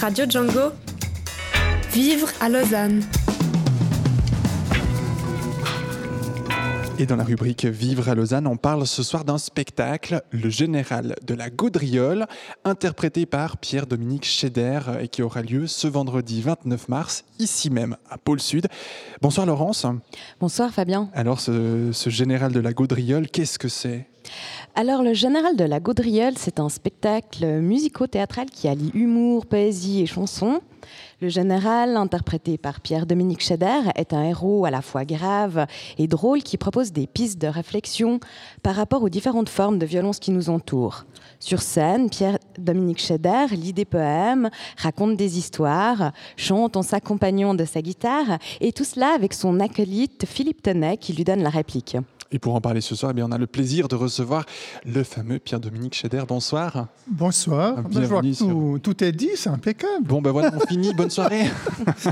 Radio Django. Vivre à Lausanne. Et dans la rubrique Vivre à Lausanne, on parle ce soir d'un spectacle, Le Général de la Gaudriole, interprété par Pierre-Dominique Scheder et qui aura lieu ce vendredi 29 mars, ici même, à Pôle Sud. Bonsoir Laurence. Bonsoir Fabien. Alors ce, ce Général de la Gaudriole, qu'est-ce que c'est? Alors, le Général de la Gaudriole, c'est un spectacle musico-théâtral qui allie humour, poésie et chanson. Le général, interprété par Pierre-Dominique Scheder, est un héros à la fois grave et drôle qui propose des pistes de réflexion par rapport aux différentes formes de violence qui nous entourent. Sur scène, Pierre-Dominique Scheder lit des poèmes, raconte des histoires, chante en s'accompagnant de sa guitare, et tout cela avec son acolyte Philippe Tenet qui lui donne la réplique. Et pour en parler ce soir, eh bien, on a le plaisir de recevoir le fameux Pierre-Dominique Scheder. Bonsoir. Bonsoir. Bienvenue tout, tout, est dit, c'est impeccable. Bon, ben voilà, on finit. Bonne soirée.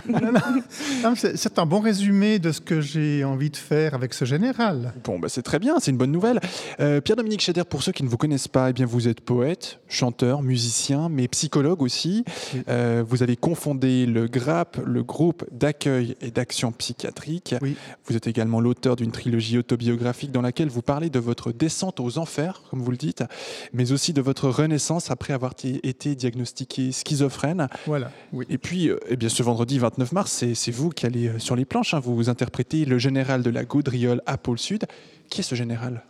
c'est un bon résumé de ce que j'ai envie de faire avec ce général. Bon, ben c'est très bien, c'est une bonne nouvelle. Euh, Pierre-Dominique Scheder, pour ceux qui ne vous connaissent pas, eh bien, vous êtes poète, chanteur, musicien, mais psychologue aussi. Euh, vous avez confondé le GRAP, le groupe d'accueil et d'action psychiatrique. Oui. Vous êtes également l'auteur d'une trilogie autobiographique dans laquelle vous parlez de votre descente aux enfers, comme vous le dites, mais aussi de votre renaissance après avoir été diagnostiqué schizophrène. Voilà. Et puis, euh, eh bien, ce vendredi 29 mars, c'est vous qui allez euh, sur les planches. Hein. vous interprétez le général de la Gaudriole à Pôle Sud. Qui est ce général?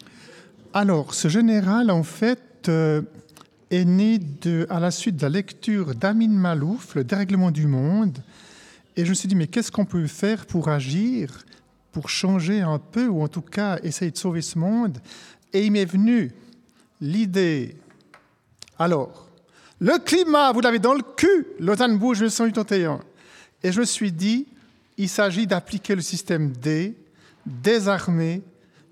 Alors, ce général, en fait, euh, est né de, à la suite de la lecture d'Amin Malouf, Le dérèglement du monde. Et je me suis dit, mais qu'est-ce qu'on peut faire pour agir pour changer un peu, ou en tout cas essayer de sauver ce monde. Et il m'est venu l'idée. Alors, le climat, vous l'avez dans le cul, Lausanne bouge le 181. Et je me suis dit, il s'agit d'appliquer le système D, désarmer,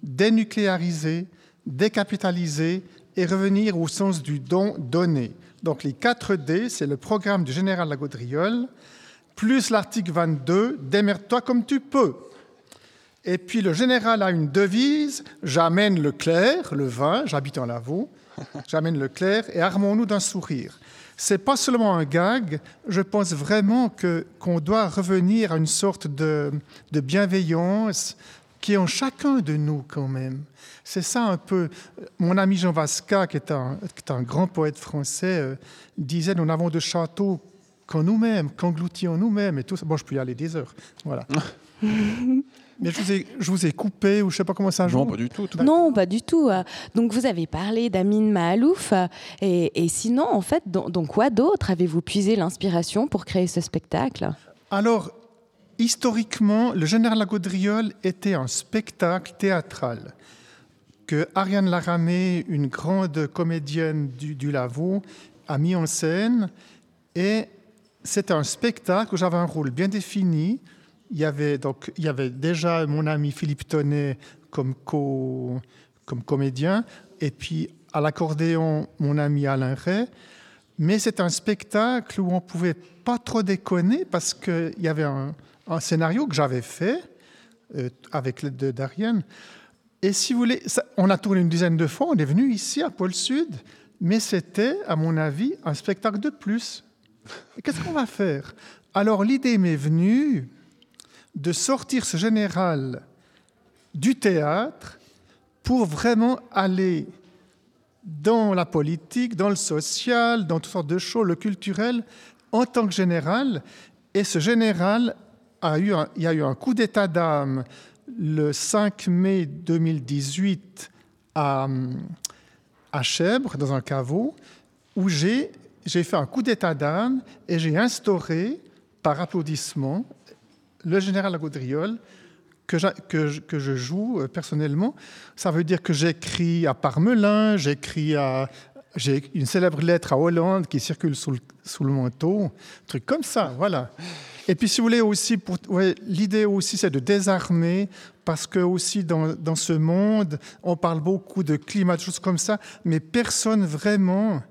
dénucléariser, décapitaliser et revenir au sens du don donné. Donc les 4 D, c'est le programme du général Lagodriole, plus l'article 22, démerde-toi comme tu peux. Et puis le général a une devise j'amène le clair, le vin, j'habite en Lavaux, j'amène le clair et armons-nous d'un sourire. C'est pas seulement un gag, je pense vraiment que qu'on doit revenir à une sorte de, de bienveillance qui est en chacun de nous quand même. C'est ça un peu. Mon ami Jean Vasca, qui est un, qui est un grand poète français, euh, disait Nous n'avons de château qu'en nous-mêmes, qu'engloutis nous-mêmes, et tout ça. Bon, je peux y aller des heures. Voilà. Mais je vous, ai, je vous ai coupé ou je sais pas comment ça joue. Non, pas du tout. Non, pas du tout. Donc vous avez parlé d'Amin Mahalouf. Et, et, sinon, en fait, dans, quoi d'autre avez-vous puisé l'inspiration pour créer ce spectacle? Alors, historiquement, le Général La Gaudriole était un spectacle théâtral que Ariane Laramé, une grande comédienne du, du Lavaux, a mis en scène. Et c'était un spectacle où j'avais un rôle bien défini il y avait donc il y avait déjà mon ami Philippe Tonnet comme co, comme comédien et puis à l'accordéon mon ami Alain Ray. Mais c'est un spectacle où on pouvait pas trop déconner parce qu'il y avait un, scénario que j'avais fait euh, avec l'aide de Darienne. Et si vous voulez, on a tourné une dizaine de fois, on est venu ici à Pôle Sud, mais c'était, à mon avis, un spectacle de plus. Qu'est-ce qu'on va faire? Alors l'idée m'est venue, de sortir ce général du théâtre pour vraiment aller dans la politique, dans le social, dans toutes sortes de choses, le culturel, en tant que général. Et ce général a eu il y a eu un coup d'état d'âme le 5 mai 2018 à, à dans un caveau, où j'ai fait un coup d'état d'âme et j'ai instauré, par applaudissement, le général Gaudriole, que je, que, je, joue euh, personnellement. Ça veut dire que j'écris à Parmelin, j'écris à. J'ai une célèbre lettre à Hollande qui circule sous le, manteau, un truc comme ça, voilà. Et puis, si vous voulez aussi, l'idée aussi, c'est de désarmer, parce que aussi dans, dans, ce monde, on parle beaucoup de climat, de choses comme ça, mais personne vraiment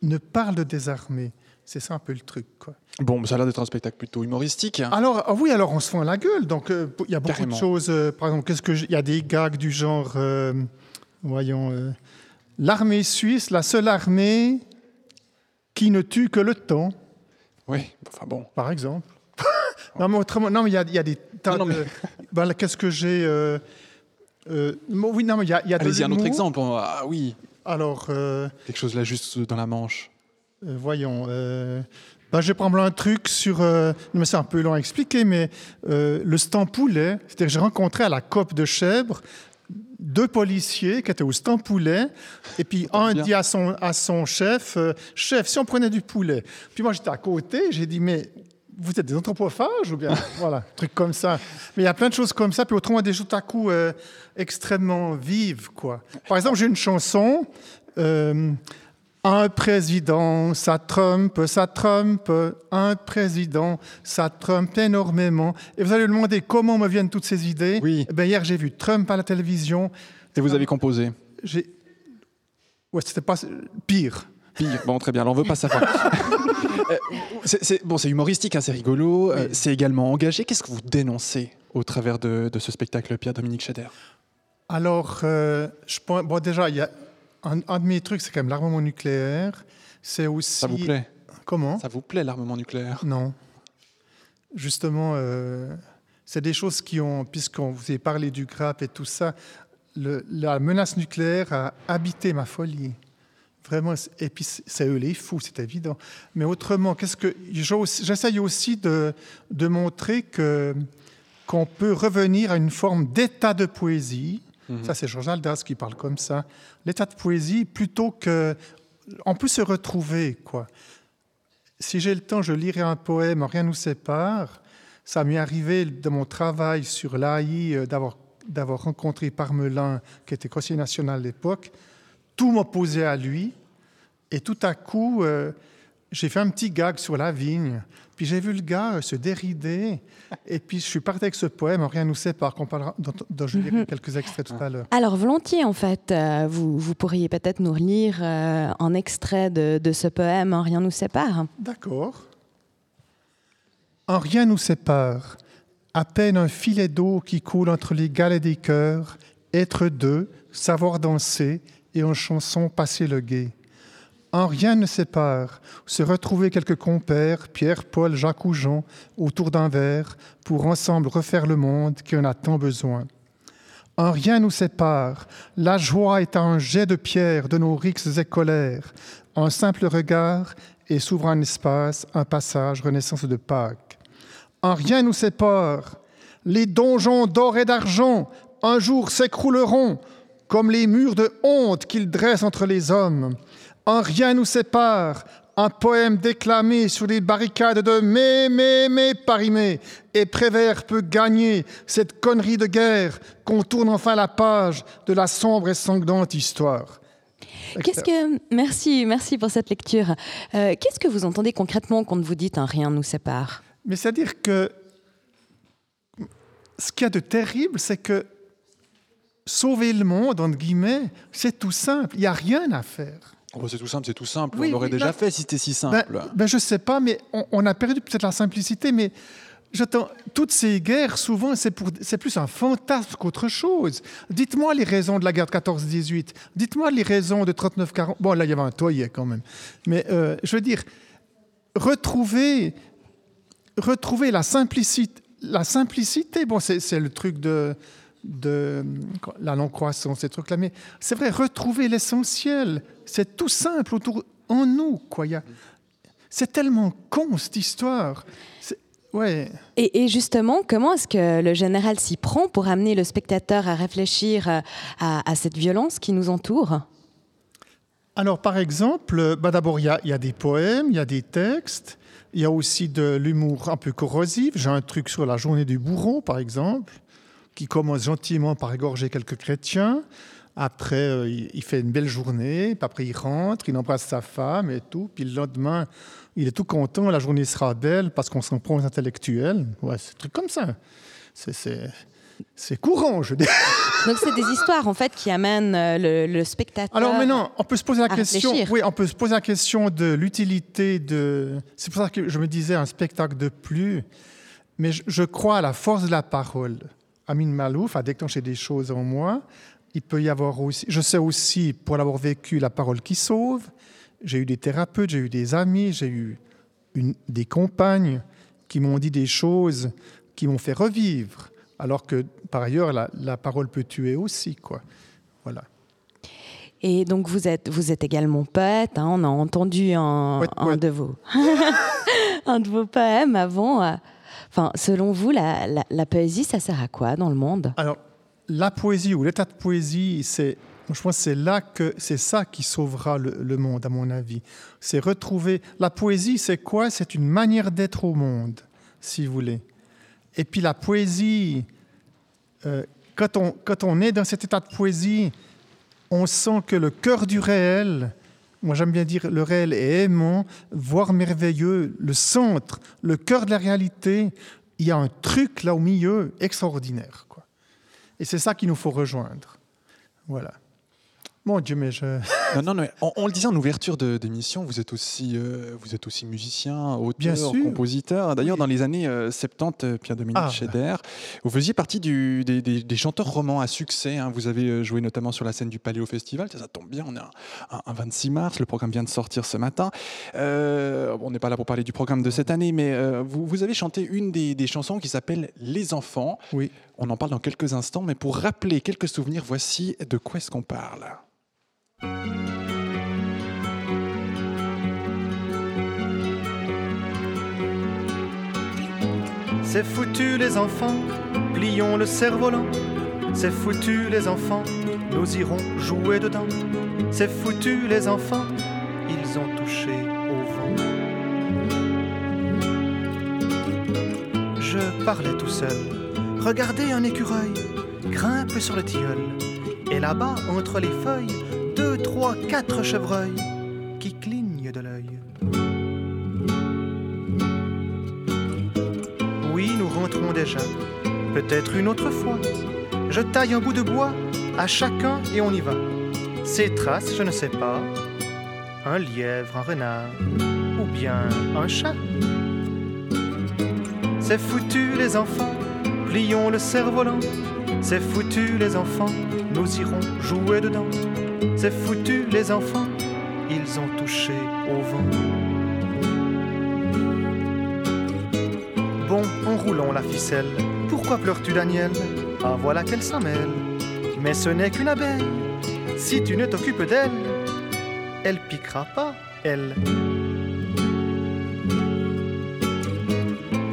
ne parle de désarmer. C'est ça un peu le truc. Quoi. Bon, ça a l'air d'être un spectacle plutôt humoristique. Alors, ah oui, alors on se fout à la gueule. Donc, euh, il y a beaucoup de choses. Euh, par exemple, qu'est-ce que il y a des gags du genre, euh, voyons, l'armée suisse, la seule armée qui ne tue que le temps. Oui, enfin bon. par exemple. non, mais autrement, non, mais il y a, il y a des tas Non, non, de. Ben, Qu'est-ce que j'ai Oui, non, mais il y a, il y a Allez-y, un autre exemple. Ah oui, Alors, quelque chose là juste dans la manche. Euh, voyons. euh, ben, je vais prendre un truc sur. euh, mais c'est un peu long à expliquer, mais euh, le Stampoulet, c'est-à-dire j'ai rencontré à la COP de Chèvre deux policiers qui étaient au Stampoulet, et puis un bien. dit à son, à son chef euh, Chef, si on prenait du poulet? Puis moi, j'étais à côté, j'ai dit Mais vous êtes des anthropophages ou bien? Voilà, un truc comme ça. Mais il y a plein de choses comme ça, puis autrement, des tout à coup euh, extrêmement vives, quoi. Par exemple, j'ai une chanson. euh, un président, ça trompe, ça trompe, un président, ça trompe énormément. Et vous allez me demander comment me viennent toutes ces idées. Oui. Eh ben, hier, j'ai vu Trump à la télévision. Et vous avez composé J'ai. Ouais, c'était pas pire. Pire. Bon, très bien, alors on veut pas savoir. Euh, c'est- bon, c'est humoristique, hein, c'est rigolo, euh, c'est également engagé. Qu'est-ce que vous dénoncez au travers de, de ce spectacle, Pierre-Dominique Scheder Alors, euh, je pense, bon, déjà, il y a un, un de mes trucs, c'est quand même l'armement nucléaire. C'est aussi. Ça vous plaît? Comment? Ça vous plaît, l'armement nucléaire? Non. Justement, euh, c'est des choses qui ont, puisqu'on vous avez parlé du GRAP et tout ça, le- la menace nucléaire a habité ma folie. Vraiment, et puis c'est eux les fous, c'est évident. Mais autrement, qu'est-ce que j'essaye aussi de, de montrer que qu'on peut revenir à une forme d'état de poésie. Ça, c'est Georges Aldas qui parle comme ça. L'état de poésie, plutôt que on peut se retrouver, quoi. Si j'ai le temps, je lirai un poème, Rien nous sépare. Ça m'est arrivé de mon travail sur l'AI, euh, d'avoir, d'avoir rencontré Parmelin, qui était conseiller national à l'époque. Tout m'opposait à lui. Et tout à coup, euh, j'ai fait un petit gag sur la vigne. Puis j'ai vu le gars se dérider. Et puis je suis parti avec ce poème, Rien nous sépare, qu'on parlera, dont, dont je lirai quelques extraits tout à l'heure. Alors volontiers, en fait, euh, vous, vous pourriez peut-être nous relire euh, un extrait de, de ce poème Un Rien nous sépare. D'accord. En rien nous sépare, à peine un filet d'eau qui coule entre les galets des cœurs, être deux, savoir danser et en chanson passer le guet. En rien ne sépare, se retrouver quelques compères, Pierre, Paul, Jacques ou Jean, autour d'un verre, pour ensemble refaire le monde qui en a tant besoin. En rien nous sépare, la joie est un jet de pierre de nos rixes et colères, un simple regard et s'ouvre un espace, un passage, renaissance de Pâques. En rien nous sépare, les donjons d'or et d'argent un jour s'écrouleront, comme les murs de honte qu'ils dressent entre les hommes. En rien nous sépare, un poème déclamé sur les barricades de mais, mais, mais, Paris, mais, et Prévert peut gagner cette connerie de guerre qu'on tourne enfin la page de la sombre et sanglante histoire. Qu'est-ce que merci, merci pour cette lecture. Euh, Qu'est-ce que vous entendez concrètement quand vous dites Un Rien nous sépare? Mais c'est-à-dire que ce qu'il y a de terrible, c'est que sauver le monde, entre guillemets, c'est tout simple. Il n'y a rien à faire. Oh, C'est tout simple, c'est tout simple. Oui, on l'aurait déjà là- fait si c'était si Ben, simple. ben, je ne sais pas, mais on, on a perdu peut-être la simplicité, mais. Toutes ces guerres, souvent, c'est plus un fantasme qu'autre chose. Dites-moi les raisons de la guerre de 14-18. Dites-moi les raisons de 39-40. Bon, là, il y avait un toyer quand même. Mais euh, je veux dire, retrouver, retrouver la simplicité. La simplicité, bon, c'est c'est le truc de, de la non-croissance, ces trucs-là, mais c'est vrai, retrouver l'essentiel, c'est tout simple autour en nous, quoi. C'est tellement con, cette histoire. Ouais. et, et justement, comment est-ce que le général s'y prend pour amener le spectateur à réfléchir euh, à, à cette violence qui nous entoure? Alors, par exemple, euh, bah, d'abord, il y, y a des poèmes, il y a des textes, il y a aussi de l'humour un peu corrosif. J'ai un truc sur la journée du bourreau, par exemple, qui commence gentiment par égorger quelques chrétiens. Après, euh, il, fait une belle journée, puis après, il rentre, il embrasse sa femme et tout. Puis le lendemain, il est tout content, la journée sera belle parce qu'on s'en prend aux intellectuels. Ouais, c'est un truc comme ça. C'est- courant, je dis. Donc c'est des histoires en fait qui amènent euh, le, le spectateur. Alors maintenant, on peut se poser la question. réfléchir. Oui, on peut se poser la question de l'utilité de. C'est pour ça que je me disais un spectacle de plus. Mais je, je crois à la force de la parole. Amin Malouf a déclenché des choses en moi. Il peut y avoir aussi. Je sais aussi, pour l'avoir vécu, la parole qui sauve. J'ai eu des thérapeutes, j'ai eu des amis, j'ai eu une, des compagnes qui m'ont dit des choses qui m'ont fait revivre, alors que par ailleurs la, la parole peut tuer aussi, quoi. Voilà. Et donc vous êtes, vous êtes également poète, hein, on a entendu un, Ouais, un ouais. de vos, un de vos poèmes avant. Enfin, selon vous, la, poésie, ça sert à quoi dans le monde? Alors, la poésie ou l'état de poésie, c'est, je pense c'est là que c'est ça qui sauvera le, le monde, à mon avis. C'est retrouver. La poésie, c'est quoi? C'est une manière d'être au monde, si vous voulez. Et puis la poésie, euh, quand, on, quand on est dans cet état de poésie, on sent que le cœur du réel, moi j'aime bien dire le réel est aimant, voire merveilleux, le centre, le cœur de la réalité, il y a un truc là au milieu extraordinaire. Quoi. Et c'est ça qu'il nous faut rejoindre. Voilà. Mon Dieu, mais je... Non, non, non, on, on le disait en ouverture de- d'émission, vous êtes aussi, euh, vous êtes aussi musicien, Bien auteur, sûr. compositeur. D'ailleurs, Oui. dans les années euh, 70, euh, Pierre-Dominique Ah. Scheder, vous faisiez partie du- des, des- des chanteurs romans à succès. hein. Vous avez euh, joué notamment sur la scène du Paléo Festival. Ça, ça tombe bien, on est un, un- un 26 mars, le programme vient de sortir ce matin. Euh, on n'est pas là pour parler du programme de cette année, mais euh, vous, vous avez chanté une des, des chansons qui s'appelle Les enfants. Oui. On en parle dans quelques instants, mais pour rappeler quelques souvenirs, voici de quoi est-ce qu'on parle. C'est foutu les enfants, plions le cerf-volant. C'est foutu les enfants, nous irons jouer dedans. C'est foutu les enfants, ils ont touché au vent. Je parlais tout seul, regardez un écureuil, grimpe sur le tilleul. Et là-bas, entre les feuilles, deux, trois, quatre chevreuils qui clignent de l'œil. Oui, nous rentrons déjà, peut-être une autre fois. Je taille un bout de bois à chacun et on y va. Ces traces, je ne sais pas. Un lièvre, un renard, ou bien un chat. C'est foutu les enfants, plions le cerf-volant. C'est foutu les enfants, nous irons jouer dedans. C'est foutu les enfants, ils ont touché au vent. Bon, enroulons la ficelle. Pourquoi pleures-tu, Daniel? Ah, voilà qu'elle s'en mêle. Mais ce n'est qu'une abeille. Si tu ne t'occupes d'elle, elle piquera pas, elle.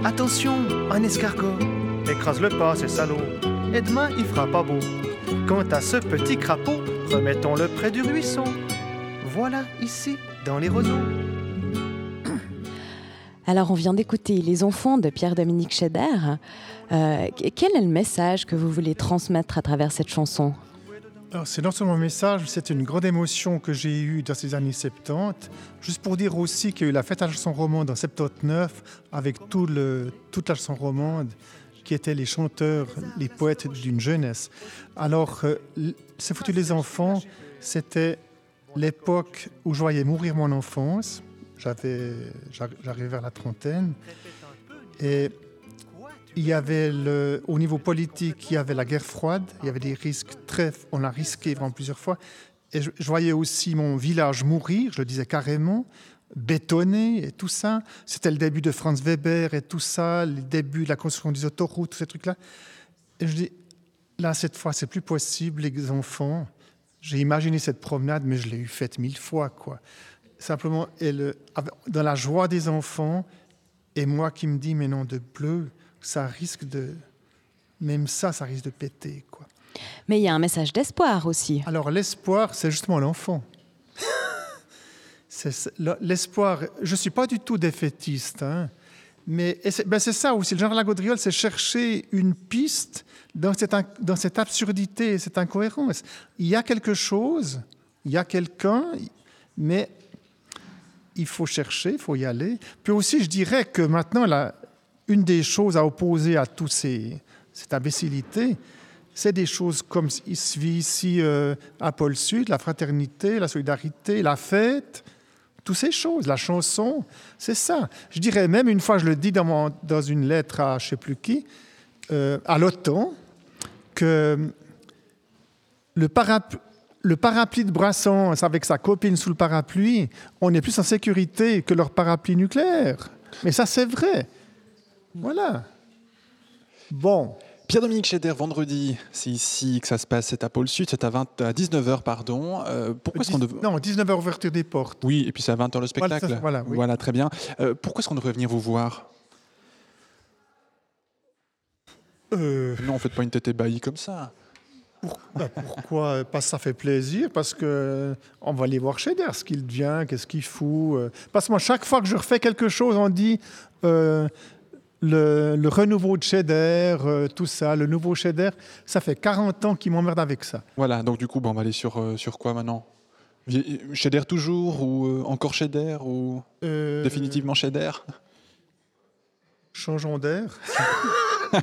Attention, un escargot. Écrase-le pas, c'est salaud. Et demain, il fera pas beau. Quant à ce petit crapaud, remettons-le près du ruisseau. Voilà, ici, dans les roseaux. Alors, on vient d'écouter Les enfants de Pierre-Dominique Scheder. Euh, quel est le message que vous voulez transmettre à travers cette chanson? C'est non seulement un message, c'est une grande émotion que j'ai eue dans ces années 70. Juste pour dire aussi qu'il y a eu la fête à la chanson romande en 79 avec tout le, toute la chanson romande qui étaient les chanteurs, les poètes d'une jeunesse. Alors, euh, C'est foutu les enfants, c'était l'époque où je voyais mourir mon enfance. J'avais, j'ar- j'arrivais vers la trentaine. Et il y avait le, au niveau politique, il y avait la guerre froide, il y avait des risques très, on a risqué vraiment plusieurs fois. Et je voyais aussi mon village mourir, je le disais carrément, bétonné et tout ça. C'était le début de Franz Weber et tout ça, le début de la construction des autoroutes, tous ces trucs-là. Et je dis, là, cette fois, c'est plus possible, les enfants. J'ai imaginé cette promenade, mais je l'ai eu faite mille fois, quoi. Simplement, et le- avec- dans la joie des enfants, et moi qui me dis, mais non, de bleu, ça risque de. Même ça, ça risque de péter, quoi. Mais il y a un message d'espoir aussi. Alors, l'espoir, c'est justement l'enfant. L'espoir. Je ne suis pas du tout défaitiste, hein, mais ben c'est ça aussi. Le la gaudriole, c'est chercher une piste dans cette, absurdité, cette incohérence. Il y a quelque chose, il y a quelqu'un, mais il faut chercher, il faut y aller. Puis aussi, je dirais que maintenant, une des choses à opposer à toute cette imbécilité, c'est des choses comme il se vit ici euh, à Pôle Sud, la fraternité, la solidarité, la fête, toutes ces choses, la chanson, c'est ça. Je dirais même, une fois, je le dis dans, mon- dans une lettre à je ne sais plus qui, euh, à l'OTAN, que le parapluie, le parapluie de Brassens avec sa copine sous le parapluie, on est plus en sécurité que leur parapluie nucléaire. Mais ça, c'est vrai. Voilà. Bon. Pierre-Dominique Scheder, vendredi, c'est ici que ça se passe, c'est à Pôle Sud, c'est à, 20 à 19h, pardon. Euh, pourquoi est-ce qu'on Non, 19h ouverture des portes. Oui, et puis c'est à 20h le spectacle. ça, voilà, oui. très bien. Euh, pourquoi est-ce qu'on devrait venir vous voir? Euh, Non, faites pas une tête ébahie comme ça. bah, pourquoi Parce que ça fait plaisir, parce que on va aller voir Scheder, ce qu'il devient, qu'est-ce qu'il fout. euh. Parce que moi, chaque fois que je refais quelque chose, on dit euh, le, le renouveau de Scheder, euh, tout ça, le nouveau Scheder. Ça fait 40 ans qu'il m'emmerde avec ça. Voilà, donc du coup, bon, on va aller sur, euh, sur quoi maintenant? Scheder toujours ou euh, encore Scheder ou définitivement Scheder Changeons d'air.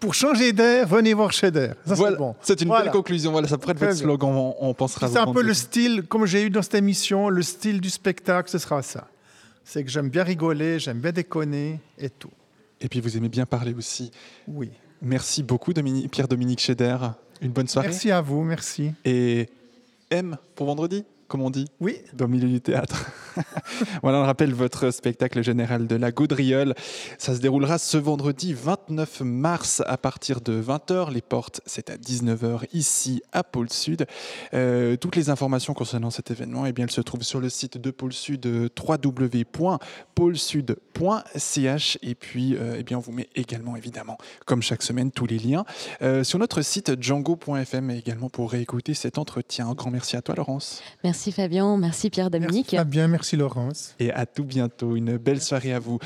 Pour changer d'air, venez voir. Ça, Voilà, c'est bon. c'est une Voilà. belle conclusion. Voilà, ça pourrait être votre slogan. On, on pensera. C'est un peu le style, comme j'ai eu dans cette émission, le style du spectacle, ce sera ça. C'est que j'aime bien rigoler, j'aime bien déconner et tout. Et puis vous aimez bien parler aussi. Oui. Merci beaucoup, Dominique- Pierre-Dominique Scheder. Une bonne soirée. Merci à vous, merci. Et M pour vendredi, comme on dit Oui, dans le milieu du théâtre. voilà, on rappelle votre spectacle général de la Gaudriole. Ça se déroulera ce vendredi 29 mars à partir de 20h. Les portes, c'est à 19h ici à Pôle Sud. Euh, toutes les informations concernant cet événement, eh bien, elles se trouvent sur le site de Pôle Sud euh, www.pôlesud.ch et puis euh, eh bien, on vous met également évidemment, comme chaque semaine, tous les liens euh, sur notre site django.fm également pour réécouter cet entretien. Un grand merci à toi Laurence. Merci Fabien, merci Pierre-Dominique. merci Fabien, merci Laurence. et à tout bientôt. Une belle soirée à vous.